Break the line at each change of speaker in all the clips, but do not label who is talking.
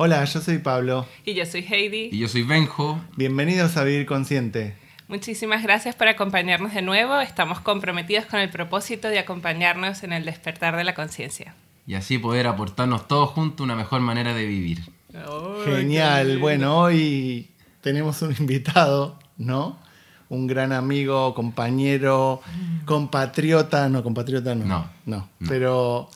Hola, yo soy Pablo.
Y yo soy Heidi.
Y yo soy Benjo.
Bienvenidos a Vivir Consciente.
Muchísimas gracias por acompañarnos de nuevo. Estamos comprometidos con el propósito de acompañarnos en el despertar de la conciencia.
Y así poder aportarnos todos juntos una mejor manera de vivir.
Genial. Bueno, hoy tenemos un invitado, ¿no? Un gran amigo, compañero, compatriota, no, compatriota no.
No.
No, pero,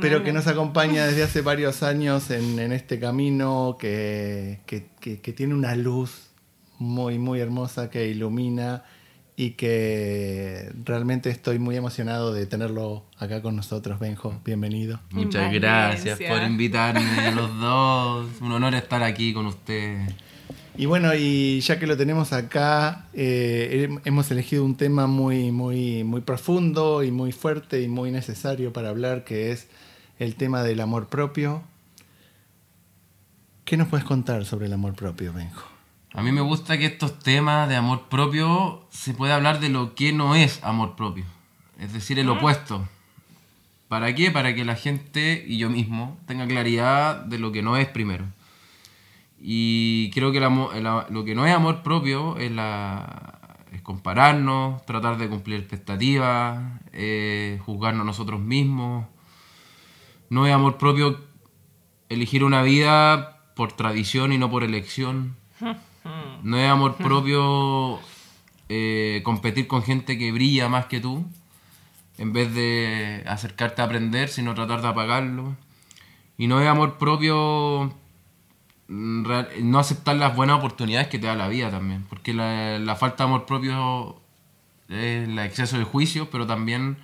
pero que nos acompaña desde hace varios años en, en este camino, que, que, que- que tiene una luz muy, muy hermosa que ilumina y que realmente estoy muy emocionado de tenerlo acá con nosotros, Benjo. Bienvenido.
Muchas
Valencia.
gracias por invitarme los dos. Un honor estar aquí con ustedes.
Y bueno, y ya que lo tenemos acá, eh, hem- hemos elegido un tema muy, muy, muy profundo y muy fuerte y muy necesario para hablar, que es el tema del amor propio. ¿Qué nos puedes contar sobre el amor propio, Benjo?
A mí me gusta que estos temas de amor propio se pueda hablar de lo que no es amor propio. Es decir, el opuesto. ¿Para qué? Para que la gente y yo mismo tenga claridad de lo que no es primero. Y creo que el el lo que no es amor propio es, la, es compararnos, tratar de cumplir expectativas, eh, juzgarnos nosotros mismos. No es amor propio elegir una vida por tradición y no por elección. No es amor propio eh, competir con gente que brilla más que tú, en vez de acercarte a aprender, sino tratar de apagarlo. Y no es amor propio real- no aceptar las buenas oportunidades que te da la vida también, porque la, la falta de amor propio es el exceso de juicio, pero también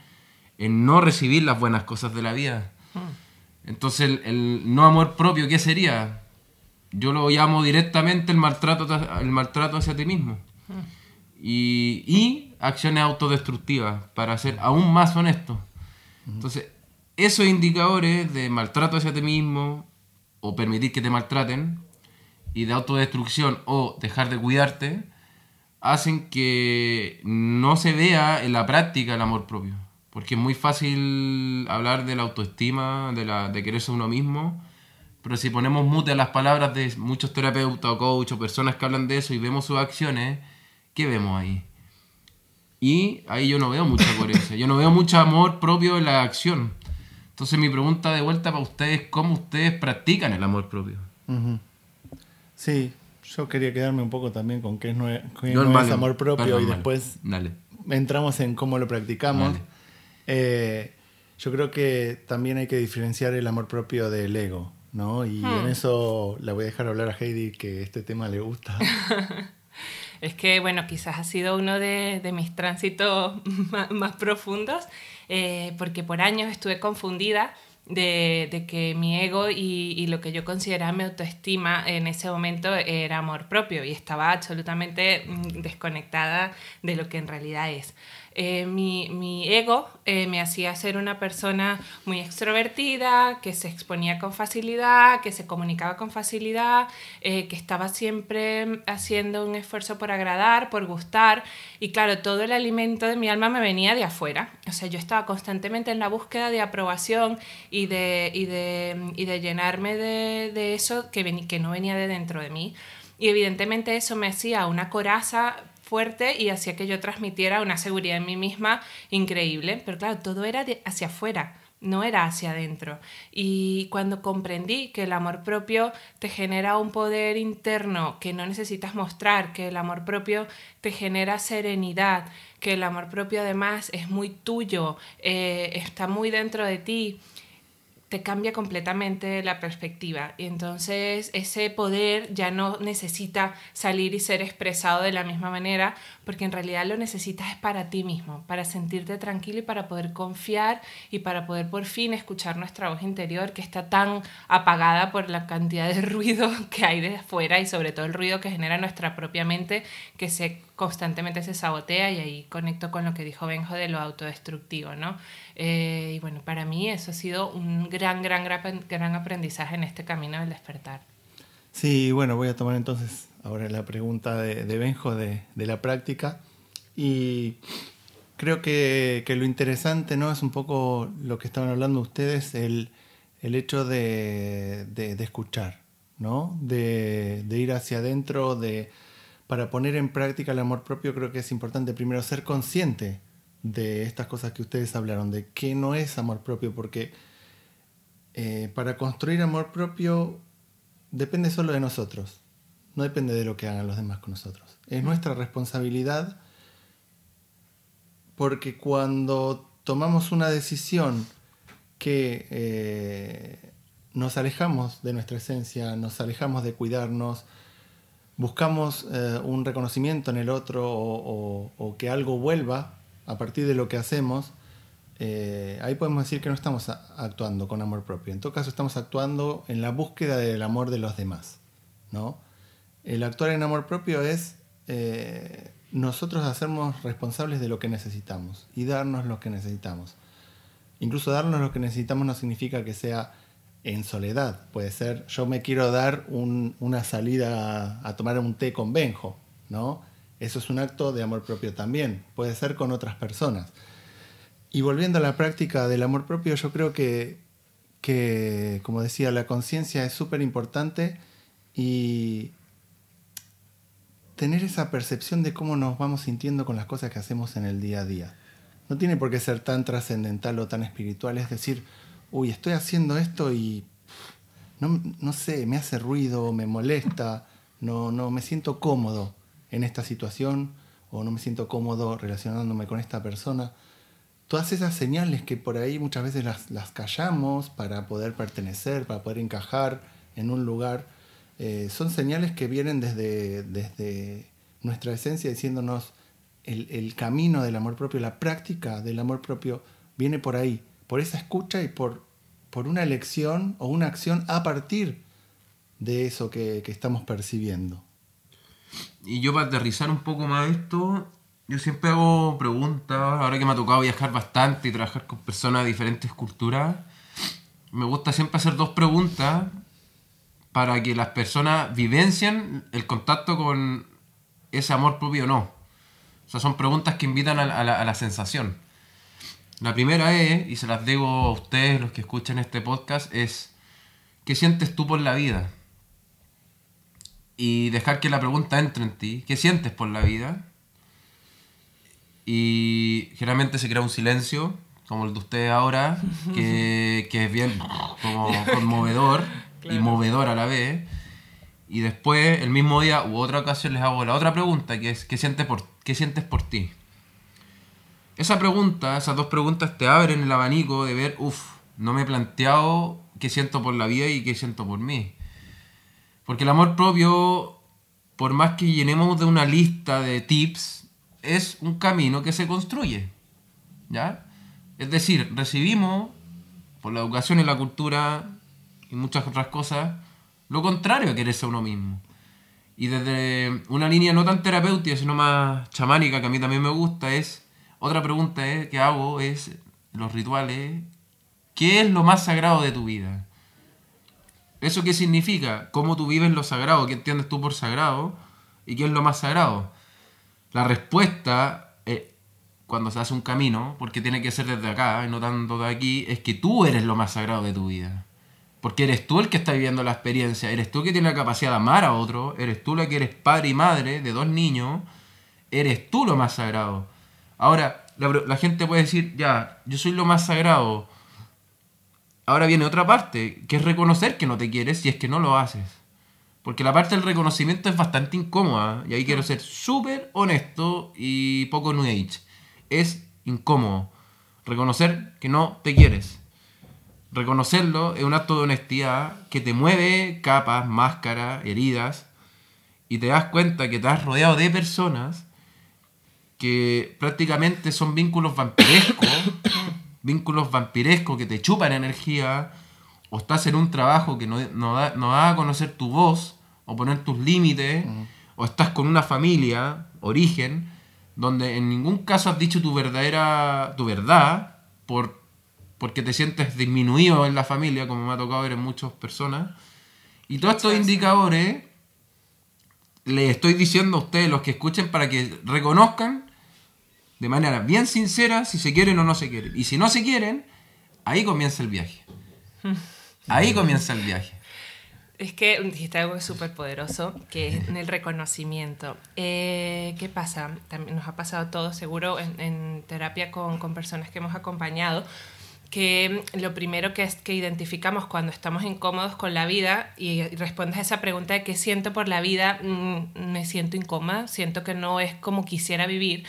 en no recibir las buenas cosas de la vida. Entonces, el, el no amor propio, ¿qué sería? Yo lo llamo directamente el maltrato, el maltrato hacia ti mismo. Y, y acciones autodestructivas, para ser aún más honesto. Entonces, esos indicadores de maltrato hacia ti mismo, o permitir que te maltraten, y de autodestrucción, o dejar de cuidarte, hacen que no se vea en la práctica el amor propio. Porque es muy fácil hablar de la autoestima, de, la, de quererse uno mismo, pero si ponemos mute a las palabras de muchos terapeutas o coach o personas que hablan de eso y vemos sus acciones, ¿qué vemos ahí? Y ahí yo no veo mucha coherencia, yo no veo mucho amor propio en la acción. Entonces mi pregunta de vuelta para ustedes, ¿cómo ustedes practican el amor propio?
Sí, yo quería quedarme un poco también con qué no es, qué
No,
es amor propio
perdón,
y después
Dale.
entramos en cómo lo practicamos. Eh, yo creo que también hay que diferenciar el amor propio del ego, ¿no? Y en eso la voy a dejar hablar a Heidi, que este tema le gusta.
Es que, bueno, quizás ha sido uno de, de mis tránsitos más, más profundos, eh, porque por años estuve confundida de, de que mi ego y, y lo que yo consideraba mi autoestima en ese momento era amor propio y estaba absolutamente mm, desconectada de lo que en realidad es. Eh, mi, mi ego eh, me hacía ser una persona muy extrovertida, que se exponía con facilidad, que se comunicaba con facilidad, eh, que estaba siempre haciendo un esfuerzo por agradar, por gustar. Y claro, todo el alimento de mi alma me venía de afuera. O sea, yo estaba constantemente en la búsqueda de aprobación y de, y de, y de llenarme de, de eso que, veni- que no venía de dentro de mí. Y evidentemente eso me hacía una coraza fuerte y hacía que yo transmitiera una seguridad en mí misma increíble. Pero claro, todo era hacia afuera, no era hacia adentro. Y cuando comprendí que el amor propio te genera un poder interno que no necesitas mostrar, que el amor propio te genera serenidad, que el amor propio además es muy tuyo, eh, está muy dentro de ti, te cambia completamente la perspectiva. Y entonces ese poder ya no necesita salir y ser expresado de la misma manera porque en realidad lo necesitas es para ti mismo, para sentirte tranquilo y para poder confiar y para poder por fin escuchar nuestra voz interior que está tan apagada por la cantidad de ruido que hay de afuera y sobre todo el ruido que genera nuestra propia mente que se constantemente se sabotea y ahí conecto con lo que dijo Benjo de lo autodestructivo, ¿no? Eh, y bueno, para mí eso ha sido un gran, gran, gran, aprendizaje en este camino del despertar.
Sí, bueno, voy a tomar entonces ahora la pregunta de, Benjo de, la práctica. Y creo que, lo interesante, ¿no? Es un poco lo que estaban hablando ustedes, el, el hecho de, de- escuchar, ¿no? De ir hacia adentro, de, para poner en práctica el amor propio creo que es importante primero ser consciente de estas cosas que ustedes hablaron, de qué no es amor propio, porque eh, para construir amor propio depende solo de nosotros, no depende de lo que hagan los demás con nosotros. Es nuestra responsabilidad porque cuando tomamos una decisión que eh, nos alejamos de nuestra esencia, nos alejamos de cuidarnos, buscamos eh, un reconocimiento en el otro o, o- o que algo vuelva a partir de lo que hacemos, eh, ahí podemos decir que no estamos actuando con amor propio. En todo caso, estamos actuando en la búsqueda del amor de los demás. ¿no? El actuar en amor propio es eh, nosotros hacernos responsables de lo que necesitamos y darnos lo que necesitamos. Incluso darnos lo que necesitamos no significa que sea en soledad. Puede ser, yo me quiero dar un- una salida a, a tomar un té con Benjo, ¿no? Eso es un acto de amor propio también. Puede ser con otras personas. Y volviendo a la práctica del amor propio, yo creo que, que como decía, la conciencia es súper importante y tener esa percepción de cómo nos vamos sintiendo con las cosas que hacemos en el día a día. No tiene por qué ser tan trascendental o tan espiritual, es decir, uy, estoy haciendo esto y no, no sé, me hace ruido, me molesta, no, no me siento cómodo en esta situación o no me siento cómodo relacionándome con esta persona. Todas esas señales que por ahí muchas veces las, las callamos para poder pertenecer, para poder encajar en un lugar, eh, son señales que vienen desde, desde nuestra esencia diciéndonos el, el camino del amor propio, la práctica del amor propio viene por ahí, por esa escucha y por, por una elección o una acción a partir de eso que, estamos percibiendo.
Y yo para aterrizar un poco más esto, yo siempre hago preguntas, ahora que me ha tocado viajar bastante y trabajar con personas de diferentes culturas, me gusta siempre hacer dos preguntas para que las personas vivencien el contacto con ese amor propio o no. O sea, son preguntas que invitan a la sensación. La primera es, y se las digo a ustedes, los que escuchan este podcast, es, ¿qué sientes tú por la vida? y dejar que la pregunta entre en ti. ¿Qué sientes por la vida? Y generalmente se crea un silencio, como el de ustedes ahora, que, que es bien como conmovedor y movedor a la vez. Y después, el mismo día u otra ocasión, les hago la otra pregunta, que es ¿qué sientes por, qué sientes por ti? Esa pregunta, esas dos preguntas te abren el abanico de ver, uff, no me he planteado qué siento por la vida y qué siento por mí. Porque el amor propio, por más que llenemos de una lista de tips, es un camino que se construye. ¿Ya? Es decir, recibimos, por la educación y la cultura y muchas otras cosas, lo contrario a quererse a uno mismo. Y desde una línea no tan terapéutica, sino más chamánica, que a mí también me gusta, es, otra pregunta es, que hago es, los rituales, ¿qué es lo más sagrado de tu vida? ¿Eso qué significa? ¿Cómo tú vives lo sagrado? ¿Qué entiendes tú por sagrado? ¿Y qué es lo más sagrado? La respuesta, eh, cuando se hace un camino, porque tiene que ser desde acá y no tanto de aquí, es que tú eres lo más sagrado de tu vida. Porque eres tú el que está viviendo la experiencia, eres tú el que tiene la capacidad de amar a otro, eres tú la que eres padre y madre de dos niños, eres tú lo más sagrado. Ahora, la, gente puede decir, ya, yo soy lo más sagrado, Ahora viene otra parte, que es reconocer que no te quieres si es que no lo haces. Porque la parte del reconocimiento es bastante incómoda. Y ahí quiero ser súper honesto y poco new age. Es incómodo. Reconocer que no te quieres. Reconocerlo es un acto de honestidad que te mueve capas, máscaras, heridas. Y te das cuenta que te has rodeado de personas que prácticamente son vínculos vampirescos vínculos vampirescos que te chupan energía, o estás en un trabajo que no, no, da, no da a conocer tu voz, o poner tus límites, o estás con una familia, origen, donde en ningún caso has dicho tu verdadera, tu verdad, por, porque te sientes disminuido en la familia, como me ha tocado ver en muchas personas. Y todos estos indicadores les estoy diciendo a ustedes, los que escuchen, para que reconozcan de manera bien sincera si se quieren o no se quieren. Y si no se quieren, ahí comienza el viaje. Ahí comienza el viaje.
Es que dijiste algo súper poderoso, que es el reconocimiento. Eh, ¿Qué pasa? También nos ha pasado todo seguro en, terapia con, con, personas que hemos acompañado, que lo primero que es que identificamos cuando estamos incómodos con la vida y, respondes a esa pregunta de qué siento por la vida, mmm, me siento incómoda, siento que no es como quisiera vivir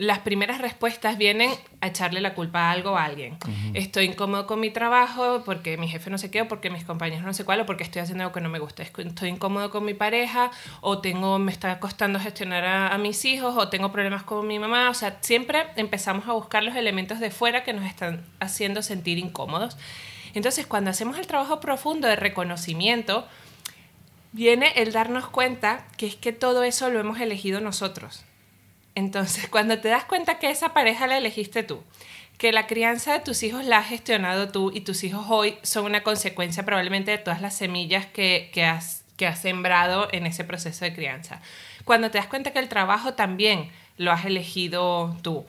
las primeras respuestas vienen a echarle la culpa a algo o a alguien. Uh -huh. Estoy incómodo con mi trabajo porque mi jefe no sé qué, o porque mis compañeros no sé cuál, o porque estoy haciendo algo que no me gusta. Estoy incómodo con mi pareja, o tengo, me está costando gestionar a, a mis hijos, o tengo problemas con mi mamá. O sea, siempre empezamos a buscar los elementos de fuera que nos están haciendo sentir incómodos. Entonces, cuando hacemos el trabajo profundo de reconocimiento, viene el darnos cuenta que es que todo eso lo hemos elegido nosotros. Entonces, cuando te das cuenta que esa pareja la elegiste tú, que la crianza de tus hijos la has gestionado tú y tus hijos hoy son una consecuencia probablemente de todas las semillas que, que, has, que has sembrado en ese proceso de crianza. Cuando te das cuenta que el trabajo también lo has elegido tú.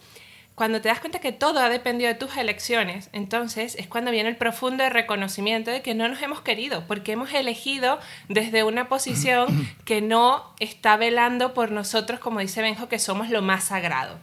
Cuando te das cuenta que todo ha dependido de tus elecciones, entonces es cuando viene el profundo reconocimiento de que no nos hemos querido, porque hemos elegido desde una posición que no está velando por nosotros, como dice Benjo, que somos lo más sagrado.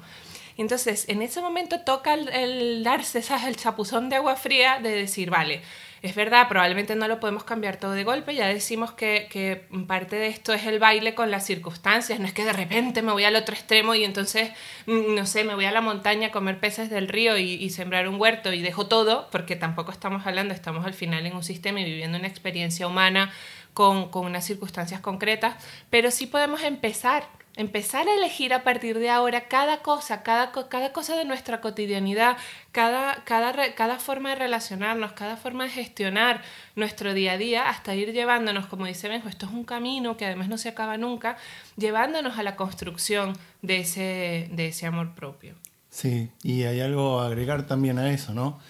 Entonces, en ese momento toca el, el darse ¿sabes? el chapuzón de agua fría de decir, vale, es verdad, probablemente no lo podemos cambiar todo de golpe, ya decimos que, que, parte de esto es el baile con las circunstancias, no es que de repente me voy al otro extremo y entonces, no sé, me voy a la montaña a comer peces del río y, y sembrar un huerto y dejo todo, porque tampoco estamos hablando, estamos al final en un sistema y viviendo una experiencia humana con, con unas circunstancias concretas, pero sí podemos empezar empezar a elegir a partir de ahora cada cosa, cada, cada cosa de nuestra cotidianidad, cada, cada, cada forma de relacionarnos, cada forma de gestionar nuestro día a día, hasta ir llevándonos, como dice Benjo, esto es un camino que además no se acaba nunca, llevándonos a la construcción de ese, de ese amor propio.
Sí, y hay algo a agregar también a eso, ¿no?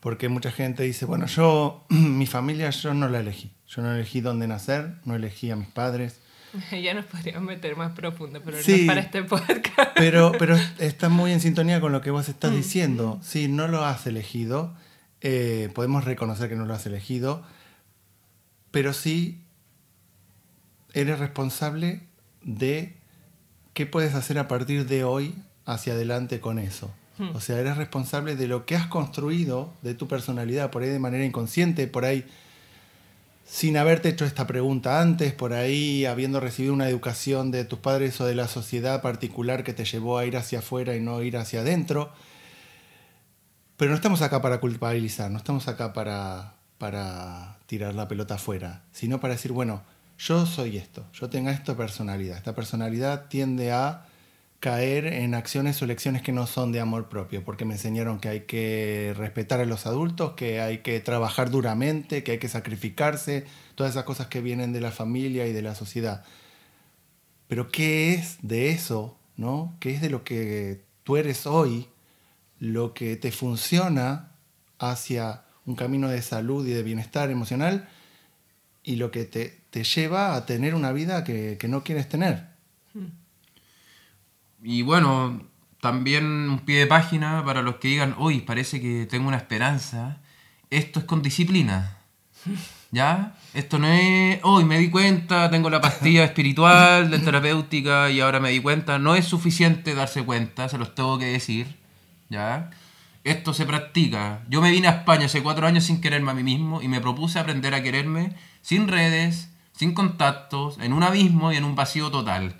Porque mucha gente dice, bueno, yo, mi familia yo no la elegí, yo no elegí dónde nacer, no elegí a mis padres,
ya nos podríamos meter más profundo, pero sí, no es para este podcast.
Pero, pero está muy en sintonía con lo que vos estás diciendo. Sí, no lo has elegido. Eh, podemos reconocer que no lo has elegido. Pero sí eres responsable de qué puedes hacer a partir de hoy hacia adelante con eso. O sea, eres responsable de lo que has construido, de tu personalidad, por ahí de manera inconsciente, por ahí sin haberte hecho esta pregunta antes, por ahí habiendo recibido una educación de tus padres o de la sociedad particular que te llevó a ir hacia afuera y no ir hacia adentro. Pero no estamos acá para culpabilizar, no estamos acá para, para tirar la pelota afuera, sino para decir, bueno, yo soy esto, yo tengo esta personalidad. Esta personalidad tiende a caer en acciones o lecciones que no son de amor propio, porque me enseñaron que hay que respetar a los adultos, que hay que trabajar duramente, que hay que sacrificarse, todas esas cosas que vienen de la familia y de la sociedad. Pero ¿qué es de eso, no? ¿Qué es de lo que tú eres hoy, lo que te funciona hacia un camino de salud y de bienestar emocional y lo que te, te lleva a tener una vida que, que no quieres tener?
Y bueno, también un pie de página para los que digan, uy, parece que tengo una esperanza. Esto es con disciplina. ¿Ya? Esto no es, hoy me di cuenta, tengo la pastilla espiritual, de terapéutica y ahora me di cuenta. No es suficiente darse cuenta, se los tengo que decir. ¿Ya? Esto se practica. Yo me vine a España hace cuatro años sin quererme a mí mismo y me propuse aprender a quererme sin redes, sin contactos, en un abismo y en un vacío total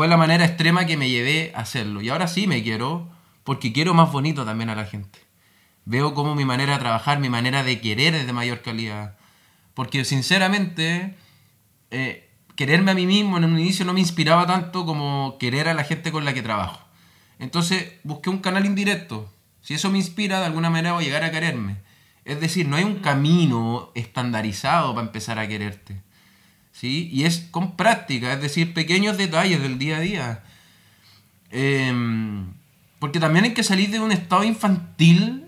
fue la manera extrema que me llevé a hacerlo. Y ahora sí me quiero, porque quiero más bonito también a la gente. Veo como mi manera de trabajar, mi manera de querer es de mayor calidad. Porque sinceramente, eh, quererme a mí mismo en un inicio no me inspiraba tanto como querer a la gente con la que trabajo. Entonces busqué un canal indirecto. Si eso me inspira, de alguna manera voy a llegar a quererme. Es decir, no hay un camino estandarizado para empezar a quererte. ¿Sí? Y es con práctica, es decir, pequeños detalles del día a día. Eh, porque también hay que salir de un estado infantil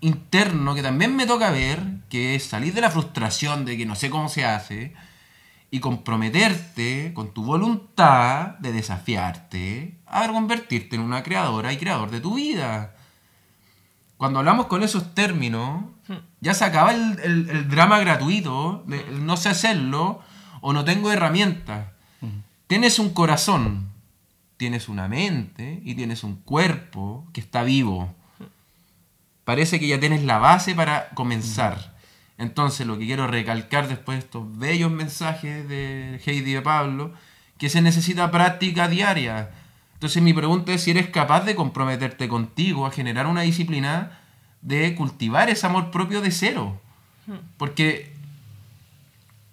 interno que también me toca ver, que es salir de la frustración de que no sé cómo se hace y comprometerte con tu voluntad de desafiarte a convertirte en una creadora y creador de tu vida. Cuando hablamos con esos términos, Ya se acaba el, el- el drama gratuito, de el no sé hacerlo o no tengo herramientas. Tienes un corazón, tienes una mente y tienes un cuerpo que está vivo. Parece que ya tienes la base para comenzar. Entonces, lo que quiero recalcar después de estos bellos mensajes de Heidi y de Pablo, que se necesita práctica diaria. Entonces, mi pregunta es si eres capaz de comprometerte contigo a generar una disciplina de cultivar ese amor propio de cero. Porque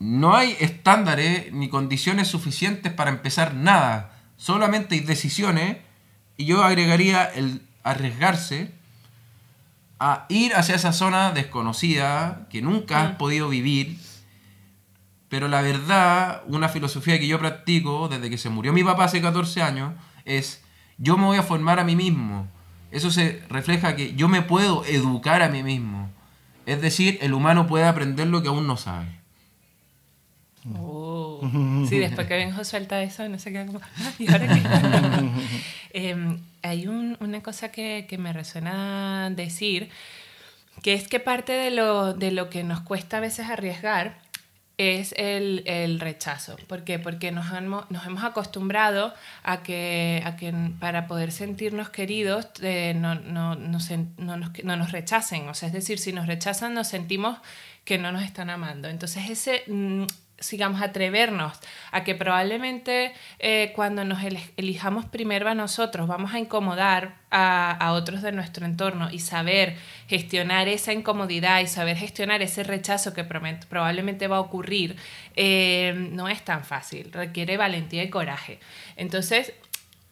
no hay estándares ni condiciones suficientes para empezar nada. Solamente hay decisiones y yo agregaría el arriesgarse a ir hacia esa zona desconocida que nunca has podido vivir. Pero la verdad, una filosofía que yo practico desde que se murió mi papá hace 14 años es yo me voy a formar a mí mismo. Eso se refleja que yo me puedo educar a mí mismo. Es decir, el humano puede aprender lo que aún no sabe.
Oh. Sí, después que Benjo suelta eso, no se queda como, "Ah, ¿y ahora qué? Em, hay un- una cosa que, que me resuena decir, que es que parte de lo, de lo que nos cuesta a veces arriesgar es el, el rechazo. ¿Por qué? Porque nos, hemos- nos hemos acostumbrado a que, a que para poder sentirnos queridos eh, no, no, no no nos, no nos rechacen. O sea, es decir, si nos rechazan nos sentimos que no nos están amando. Entonces ese... sigamos atrevernos a que probablemente eh, cuando nos elijamos primero a nosotros vamos a incomodar a, otros de nuestro entorno y saber gestionar esa incomodidad y saber gestionar ese rechazo que probablemente va a ocurrir eh, no es tan fácil, requiere valentía y coraje. Entonces,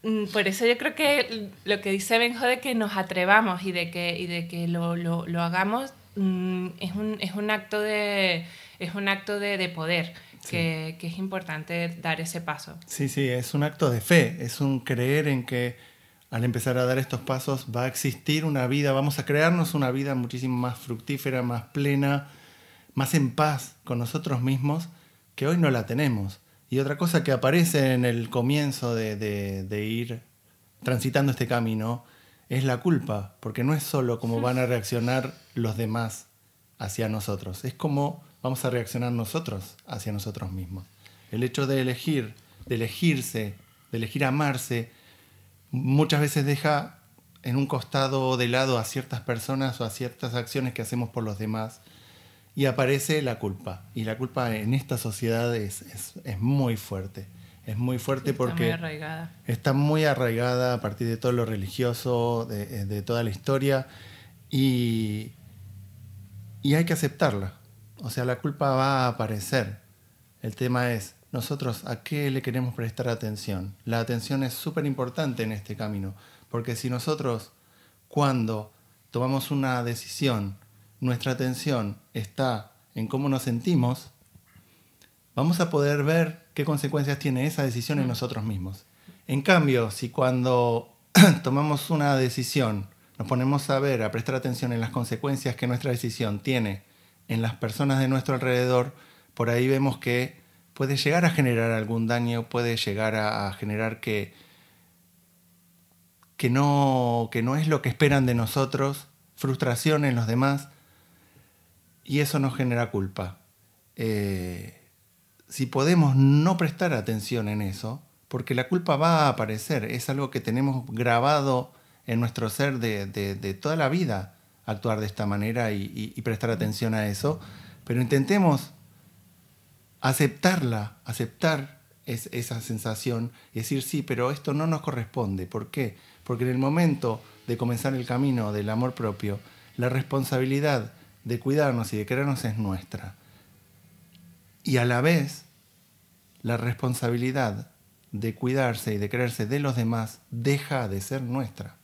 Mm, Por eso yo creo que lo que dice Benjo de que nos atrevamos y de que, y de que lo- lo hagamos mm, es, un, es un acto de, es un acto de, de poder, que, que es importante dar ese paso.
Sí, sí, es un acto de fe, es un creer en que al empezar a dar estos pasos va a existir una vida, vamos a crearnos una vida muchísimo más fructífera, más plena, más en paz con nosotros mismos, que hoy no la tenemos. Y otra cosa que aparece en el comienzo de, de- de ir transitando este camino es la culpa, porque no es solo cómo van a reaccionar los demás hacia nosotros, es cómo vamos a reaccionar nosotros hacia nosotros mismos. El hecho de elegir, de elegirse, de elegir amarse, muchas veces deja en un costado de lado a ciertas personas o a ciertas acciones que hacemos por los demás y aparece la culpa. Y la culpa en esta sociedad es, es- es muy fuerte. Es muy fuerte
Está muy
porque
arraigada.
está muy arraigada a partir de todo lo religioso, de, de toda la historia, y, y hay que aceptarla. O sea, la culpa va a aparecer. El tema es, nosotros a qué le queremos prestar atención. La atención es súper importante en este camino, porque si nosotros, cuando tomamos una decisión, nuestra atención está en cómo nos sentimos, vamos a poder ver qué consecuencias tiene esa decisión en nosotros mismos. En cambio, si cuando tomamos una decisión nos ponemos a ver, a prestar atención en las consecuencias que nuestra decisión tiene en las personas de nuestro alrededor, por ahí vemos que puede llegar a generar algún daño, puede llegar a, a generar que, que, no, que no es lo que esperan de nosotros, frustración en los demás, y eso nos genera culpa. Eh, si podemos no prestar atención en eso, porque la culpa va a aparecer, es algo que tenemos grabado en nuestro ser de, de- toda la vida, actuar de esta manera y, prestar atención a eso, pero intentemos aceptarla, aceptar es- esa sensación y decir, sí, pero esto no nos corresponde. ¿Por qué? Porque en el momento de comenzar el camino del amor propio, la responsabilidad de cuidarnos y de querernos es nuestra. Y a la vez, la responsabilidad de cuidarse y de quererse de los demás deja de ser nuestra,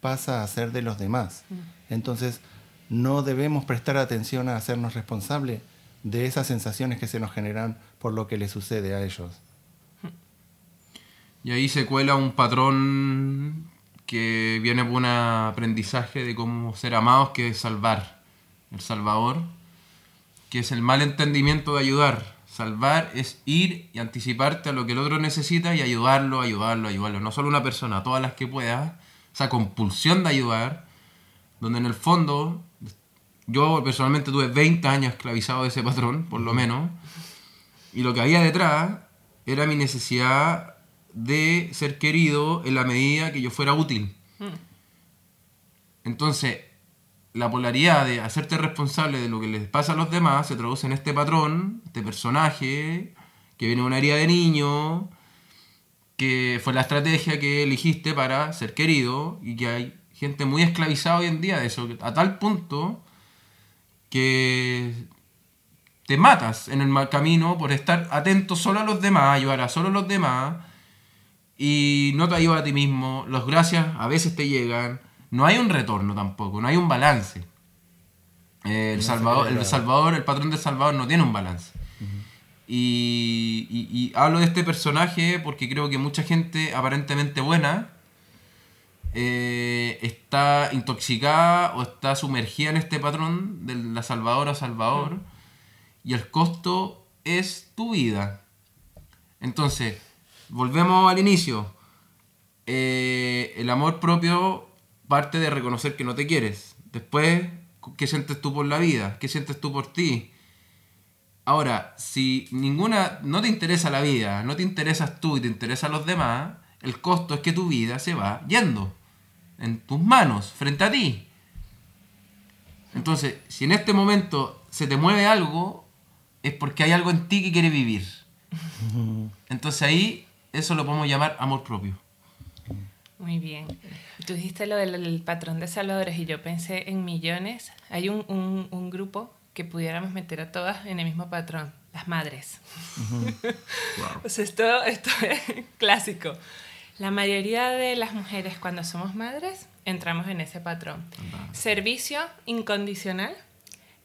pasa a ser de los demás. Entonces, no debemos prestar atención a hacernos responsables de esas sensaciones que se nos generan por lo que le sucede a ellos.
Y ahí se cuela un patrón que viene por un aprendizaje de cómo ser amados, que es salvar. El salvador, que es el mal entendimiento de ayudar. Salvar es ir y anticiparte a lo que el otro necesita y ayudarlo, ayudarlo, ayudarlo. No solo una persona, todas las que puedas. Esa compulsión de ayudar, donde en el fondo yo personalmente tuve 20 años esclavizado de ese patrón, por lo menos. Y lo que había detrás era mi necesidad de ser querido en la medida que yo fuera útil. Entonces, la polaridad de hacerte responsable de lo que les pasa a los demás se traduce en este patrón, este personaje, que viene de una herida de niño, que fue la estrategia que elegiste para ser querido y que hay gente muy esclavizada hoy en día de eso, a tal punto que te matas en el camino por estar atento solo a los demás, ayudar a solo a los demás y no te ayuda a ti mismo, los gracias a veces te llegan, no hay un retorno tampoco, no hay un balance. el, Salvador, el Salvador, el patrón del Salvador no tiene un balance. y, y, hablo de este personaje porque creo que mucha gente aparentemente buena eh, está intoxicada o está sumergida en este patrón de la salvadora salvador y el costo es tu vida. Entonces, volvemos al inicio. Eh, el amor propio parte de reconocer que no te quieres. Después, ¿qué sientes tú por la vida? ¿Qué sientes tú por ti? Ahora, si ninguna, no te interesa la vida, no te interesas tú y te interesan los demás, el costo es que tu vida se va yendo en tus manos, frente a ti. Entonces, si en este momento se te mueve algo, es porque hay algo en ti que quiere vivir. Entonces ahí, eso lo podemos llamar amor propio.
Muy bien. Tú dijiste lo del patrón de salvadores y yo pensé en millones. Hay un, un, grupo que pudiéramos meter a todas en el mismo patrón, las madres. esto, esto es clásico. La mayoría de las mujeres cuando somos madres entramos en ese patrón. Servicio incondicional,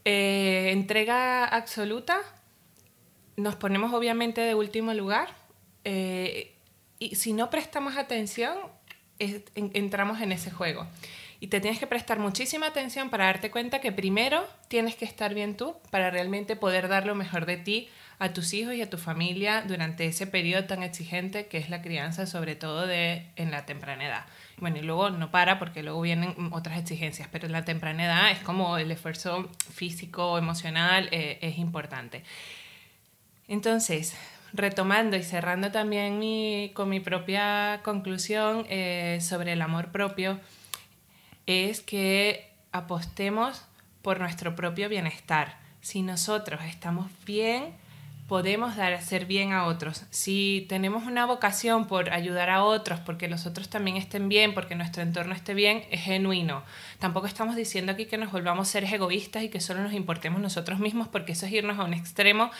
eh, entrega absoluta, nos ponemos obviamente de último lugar eh, y si no prestamos atención entramos en ese juego. Y te tienes que prestar muchísima atención para darte cuenta que primero tienes que estar bien tú para realmente poder dar lo mejor de ti a tus hijos y a tu familia durante ese periodo tan exigente que es la crianza, sobre todo de, en la temprana edad. Bueno, y luego no para porque luego vienen otras exigencias, pero en la temprana edad es como el esfuerzo físico, emocional, eh, es importante. Entonces, retomando y cerrando también mi, con mi propia conclusión eh, sobre el amor propio, es que apostemos por nuestro propio bienestar. Si nosotros estamos bien, podemos dar hacer bien a otros. Si tenemos una vocación por ayudar a otros, porque los otros también estén bien, porque nuestro entorno esté bien, es genuino. Tampoco estamos diciendo aquí que nos volvamos seres egoístas y que solo nos importemos nosotros mismos, porque eso es irnos a un extremo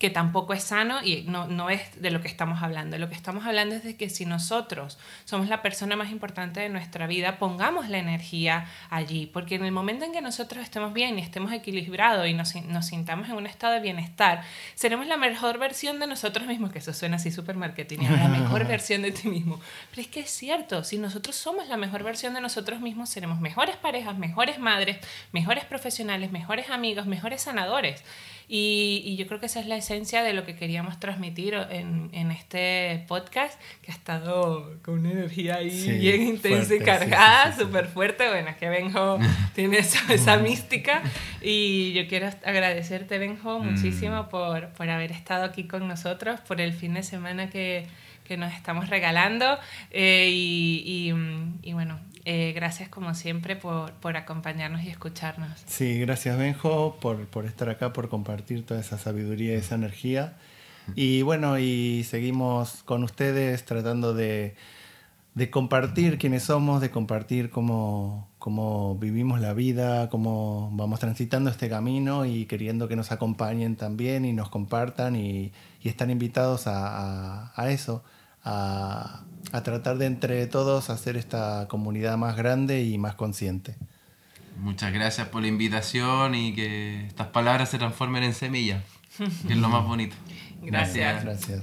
que tampoco es sano y no, no es de lo que estamos hablando. Lo que estamos hablando es de que si nosotros somos la persona más importante de nuestra vida, pongamos la energía allí, porque en el momento en que nosotros estemos bien y estemos equilibrados y nos, nos sintamos en un estado de bienestar, seremos la mejor versión de nosotros mismos, que eso suena así súper marketing, la mejor versión de ti mismo. Pero es que es cierto, si nosotros somos la mejor versión de nosotros mismos, seremos mejores parejas, mejores madres, mejores profesionales, mejores amigos, mejores sanadores. Y, yo creo que esa es la esencia de lo que queríamos transmitir en, en este podcast, que ha estado con una energía ahí bien intensa y cargada, súper fuerte. Bueno, es que Benjo tiene esa, esa, mística. Y yo quiero agradecerte, Benjo, mm. muchísimo por, por haber estado aquí con nosotros, por el fin de semana que, que nos estamos regalando. Eh, y, y, y bueno, eh, gracias como siempre por, por, acompañarnos y escucharnos.
Sí, gracias Benjo por, por, estar acá, por compartir toda esa sabiduría y esa energía. Y bueno, y seguimos con ustedes tratando de, de compartir quiénes somos, de compartir cómo, cómo, vivimos la vida, cómo vamos transitando este camino y queriendo que nos acompañen también y nos compartan y, y están invitados a, a, a eso a, tratar de entre todos hacer esta comunidad más grande y más consciente.
Muchas gracias por la invitación y que estas palabras se transformen en semillas, que es lo más bonito.
Gracias.
gracias.